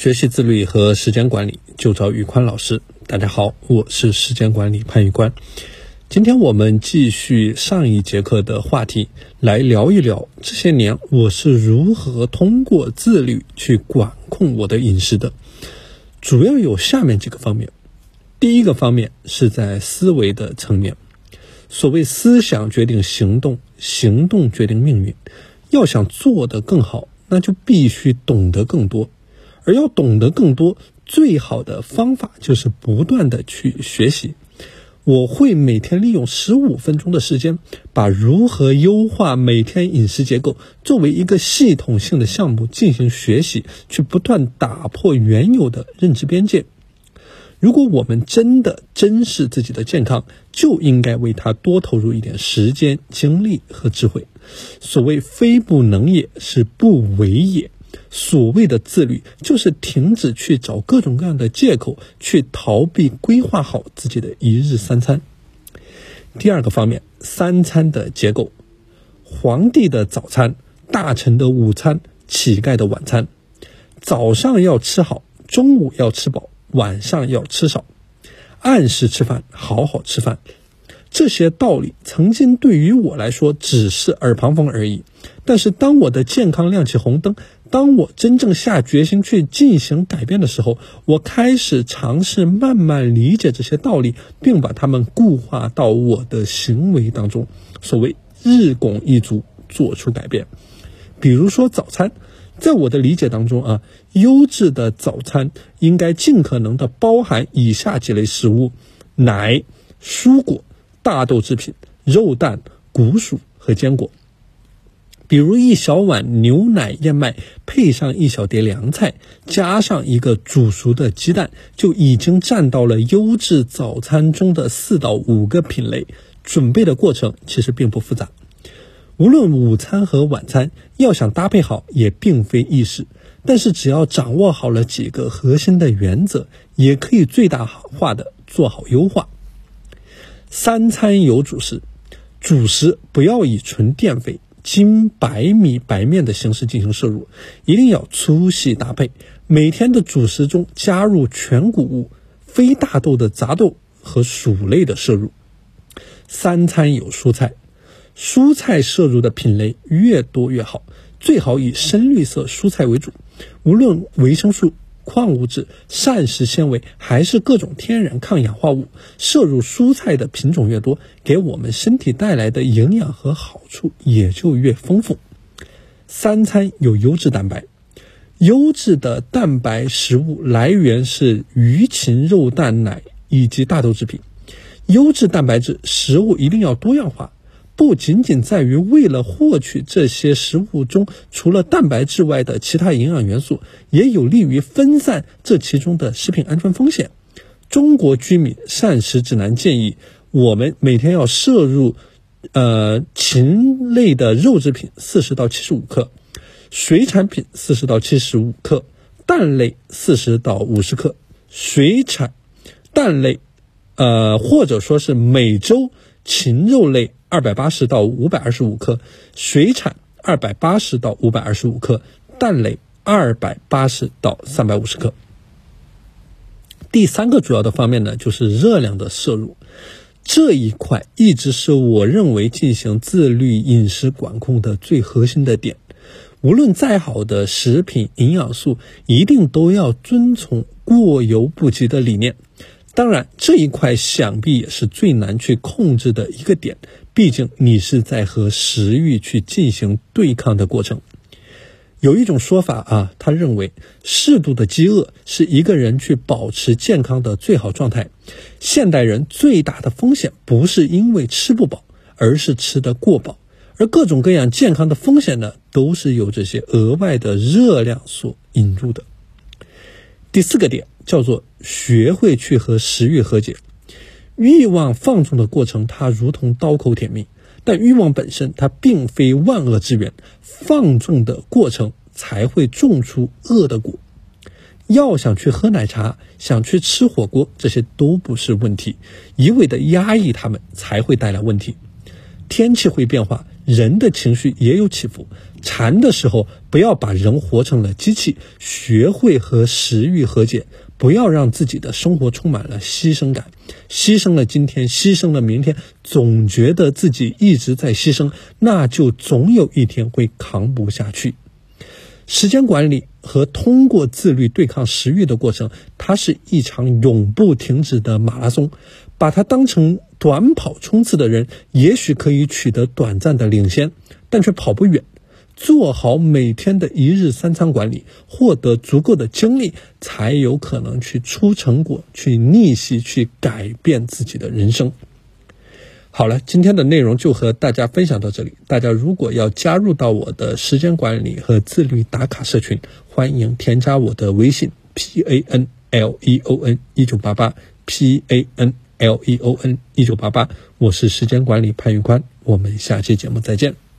学习自律和时间管理，就找宇宽老师。大家好，我是时间管理潘宇宽。今天我们继续上一节课的话题，来聊一聊这些年我是如何通过自律去管控我的饮食的。主要有下面几个方面。第一个方面是在思维的层面，所谓思想决定行动，行动决定命运。要想做得更好，那就必须懂得更多。而要懂得更多，最好的方法就是不断的去学习。我会每天利用十五分钟的时间，把如何优化每天饮食结构作为一个系统性的项目进行学习，去不断打破原有的认知边界。如果我们真的珍视自己的健康，就应该为它多投入一点时间、精力和智慧。所谓“非不能也，是不为也”。所谓的自律，就是停止去找各种各样的借口，去逃避规划好自己的一日三餐。第二个方面，三餐的结构：皇帝的早餐、大臣的午餐、乞丐的晚餐。早上要吃好，中午要吃饱，晚上要吃少，按时吃饭，好好吃饭。这些道理曾经对于我来说只是耳旁风而已，但是当我的健康亮起红灯，当我真正下决心去进行改变的时候，我开始尝试慢慢理解这些道理，并把它们固化到我的行为当中。所谓日拱一卒，做出改变。比如说早餐，在我的理解当中啊，优质的早餐应该尽可能的包含以下几类食物：奶、蔬果。大豆制品、肉蛋、谷薯和坚果，比如一小碗牛奶燕麦，配上一小碟凉菜，加上一个煮熟的鸡蛋，就已经占到了优质早餐中的四到五个品类。准备的过程其实并不复杂，无论午餐和晚餐，要想搭配好也并非易事。但是只要掌握好了几个核心的原则，也可以最大化的做好优化。三餐有主食，主食不要以纯淀粉、精白米、白面的形式进行摄入，一定要粗细搭配。每天的主食中加入全谷物、非大豆的杂豆和薯类的摄入。三餐有蔬菜，蔬菜摄入的品类越多越好，最好以深绿色蔬菜为主，无论维生素。矿物质、膳食纤维还是各种天然抗氧化物，摄入蔬菜的品种越多，给我们身体带来的营养和好处也就越丰富。三餐有优质蛋白，优质的蛋白食物来源是鱼、禽、肉、蛋、奶以及大豆制品。优质蛋白质食物一定要多样化。不仅仅在于为了获取这些食物中除了蛋白质外的其他营养元素，也有利于分散这其中的食品安全风险。中国居民膳食指南建议，我们每天要摄入，呃，禽类的肉制品四十到七十五克，水产品四十到七十五克，蛋类四十到五十克。水产、蛋类，呃，或者说是每周禽肉类。二百八十到五百二十五克，水产二百八十到五百二十五克，蛋类二百八十到三百五十克。第三个主要的方面呢，就是热量的摄入，这一块一直是我认为进行自律饮食管控的最核心的点。无论再好的食品营养素，一定都要遵从过犹不及的理念。当然，这一块想必也是最难去控制的一个点。毕竟你是在和食欲去进行对抗的过程。有一种说法啊，他认为适度的饥饿是一个人去保持健康的最好状态。现代人最大的风险不是因为吃不饱，而是吃得过饱。而各种各样健康的风险呢，都是由这些额外的热量所引入的。第四个点叫做学会去和食欲和解。欲望放纵的过程，它如同刀口舔蜜；但欲望本身，它并非万恶之源。放纵的过程才会种出恶的果。要想去喝奶茶，想去吃火锅，这些都不是问题。一味的压抑它们，才会带来问题。天气会变化，人的情绪也有起伏。馋的时候，不要把人活成了机器，学会和食欲和解，不要让自己的生活充满了牺牲感，牺牲了今天，牺牲了明天，总觉得自己一直在牺牲，那就总有一天会扛不下去。时间管理和通过自律对抗食欲的过程，它是一场永不停止的马拉松。把它当成短跑冲刺的人，也许可以取得短暂的领先，但却跑不远。做好每天的一日三餐管理，获得足够的精力，才有可能去出成果，去逆袭，去改变自己的人生。好了，今天的内容就和大家分享到这里。大家如果要加入到我的时间管理和自律打卡社群，欢迎添加我的微信 p a n l e o n 一九八八 p a n l e o n 一九八八。我是时间管理潘玉宽，我们下期节目再见。